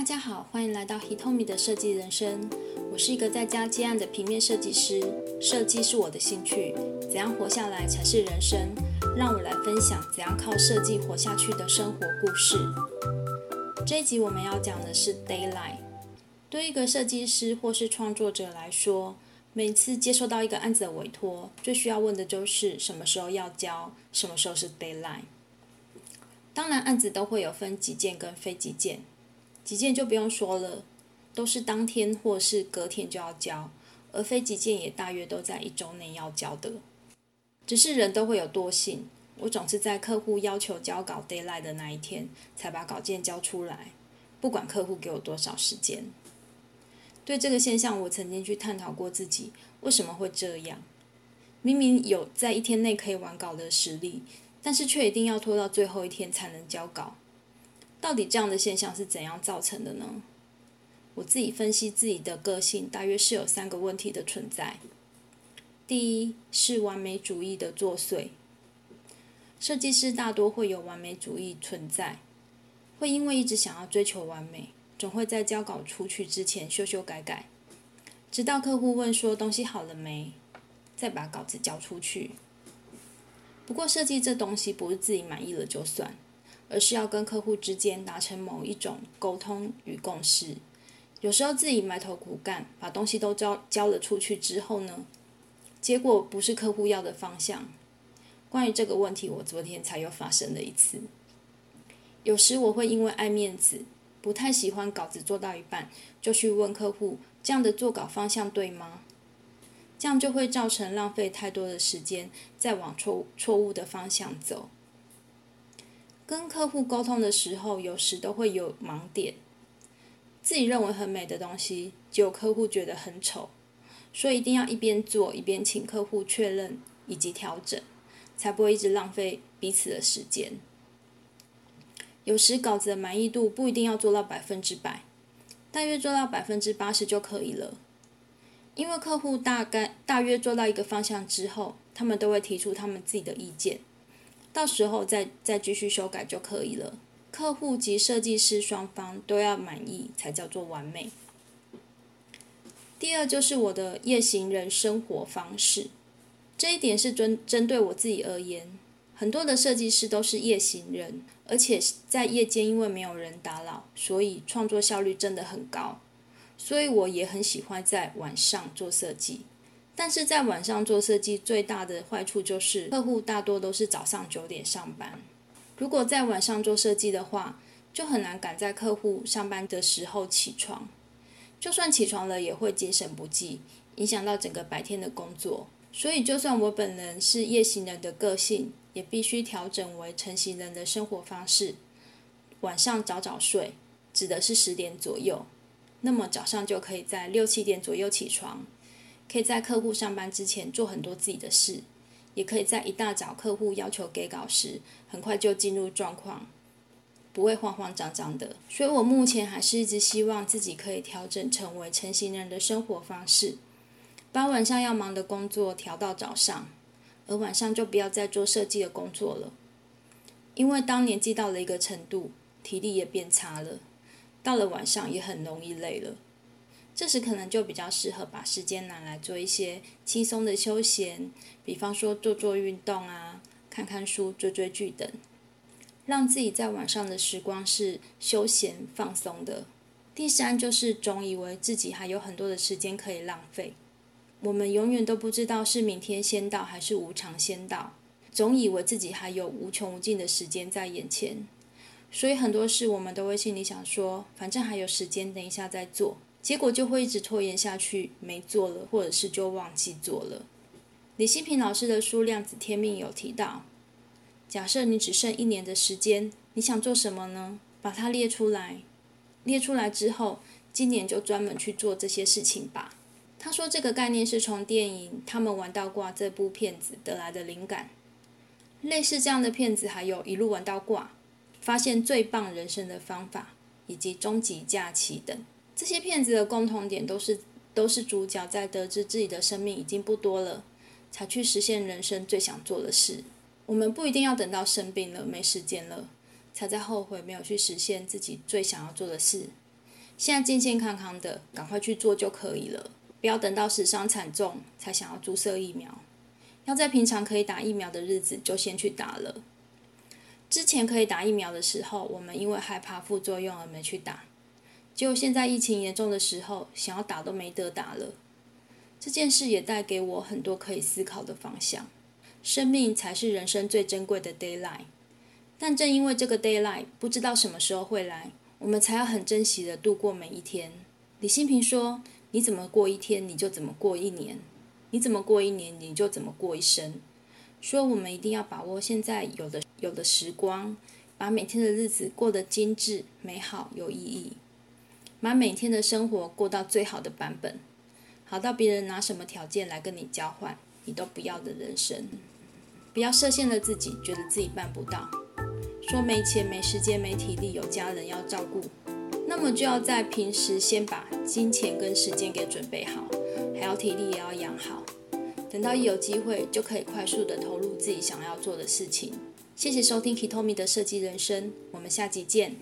大家好，欢迎来到 Hitomi 的设计人生。我是一个在家接案的平面设计师，设计是我的兴趣，怎样活下来才是人生。让我来分享怎样靠设计活下去的生活故事。这一集我们要讲的是 d a y l i g h t 对一个设计师或是创作者来说，每次接收到一个案子的委托，最需要问的就是什么时候要交，什么时候是 d a y l i g h t 当然，案子都会有分急件跟非急件。急件就不用说了，都是当天或是隔天就要交，而非急件也大约都在一周内要交的。只是人都会有惰性，我总是在客户要求交稿 d a y l i g h t 的那一天才把稿件交出来，不管客户给我多少时间。对这个现象，我曾经去探讨过自己为什么会这样。明明有在一天内可以完稿的实力，但是却一定要拖到最后一天才能交稿。到底这样的现象是怎样造成的呢？我自己分析自己的个性，大约是有三个问题的存在。第一是完美主义的作祟。设计师大多会有完美主义存在，会因为一直想要追求完美，总会在交稿出去之前修修改改，直到客户问说东西好了没，再把稿子交出去。不过设计这东西不是自己满意了就算。而是要跟客户之间达成某一种沟通与共识。有时候自己埋头苦干，把东西都交交了出去之后呢，结果不是客户要的方向。关于这个问题，我昨天才又发生了一次。有时我会因为爱面子，不太喜欢稿子做到一半，就去问客户：这样的做稿方向对吗？这样就会造成浪费太多的时间，再往错错误的方向走。跟客户沟通的时候，有时都会有盲点。自己认为很美的东西，结果客户觉得很丑，所以一定要一边做一边请客户确认以及调整，才不会一直浪费彼此的时间。有时稿子的满意度不一定要做到百分之百，大约做到百分之八十就可以了。因为客户大概大约做到一个方向之后，他们都会提出他们自己的意见。到时候再再继续修改就可以了。客户及设计师双方都要满意，才叫做完美。第二就是我的夜行人生活方式，这一点是针针对我自己而言。很多的设计师都是夜行人，而且在夜间因为没有人打扰，所以创作效率真的很高。所以我也很喜欢在晚上做设计。但是在晚上做设计最大的坏处就是客户大多都是早上九点上班。如果在晚上做设计的话，就很难赶在客户上班的时候起床。就算起床了，也会精神不济，影响到整个白天的工作。所以，就算我本人是夜行人的个性，也必须调整为晨行人的生活方式。晚上早早睡，指的是十点左右，那么早上就可以在六七点左右起床。可以在客户上班之前做很多自己的事，也可以在一大早客户要求给稿时，很快就进入状况，不会慌慌张张的。所以我目前还是一直希望自己可以调整成为成型人的生活方式，把晚上要忙的工作调到早上，而晚上就不要再做设计的工作了。因为当年纪到了一个程度，体力也变差了，到了晚上也很容易累了。这时可能就比较适合把时间拿来做一些轻松的休闲，比方说做做运动啊、看看书、追追剧等，让自己在晚上的时光是休闲放松的。第三就是总以为自己还有很多的时间可以浪费，我们永远都不知道是明天先到还是无常先到，总以为自己还有无穷无尽的时间在眼前，所以很多事我们都会心里想说，反正还有时间，等一下再做。结果就会一直拖延下去，没做了，或者是就忘记做了。李希平老师的书《量子天命》有提到，假设你只剩一年的时间，你想做什么呢？把它列出来，列出来之后，今年就专门去做这些事情吧。他说这个概念是从电影《他们玩到挂》这部片子得来的灵感。类似这样的片子还有一路玩到挂、发现最棒人生的方法以及终极假期等。这些骗子的共同点都是，都是主角在得知自己的生命已经不多了，才去实现人生最想做的事。我们不一定要等到生病了、没时间了，才在后悔没有去实现自己最想要做的事。现在健健康康的，赶快去做就可以了，不要等到死伤惨重才想要注射疫苗。要在平常可以打疫苗的日子就先去打了。之前可以打疫苗的时候，我们因为害怕副作用而没去打，结果现在疫情严重的时候，想要打都没得打了。这件事也带给我很多可以思考的方向。生命才是人生最珍贵的 d a y l i g h t 但正因为这个 d a y l i g h t 不知道什么时候会来，我们才要很珍惜的度过每一天。李新平说：“你怎么过一天，你就怎么过一年；你怎么过一年，你就怎么过一生。”说我们一定要把握现在有的有的时光，把每天的日子过得精致、美好、有意义，把每天的生活过到最好的版本，好到别人拿什么条件来跟你交换，你都不要的人生。不要设限了自己，觉得自己办不到，说没钱、没时间、没体力，有家人要照顾，那么就要在平时先把金钱跟时间给准备好，还要体力也要养好。等到一有机会，就可以快速的投入自己想要做的事情。谢谢收听 Kitomi 的设计人生，我们下集见。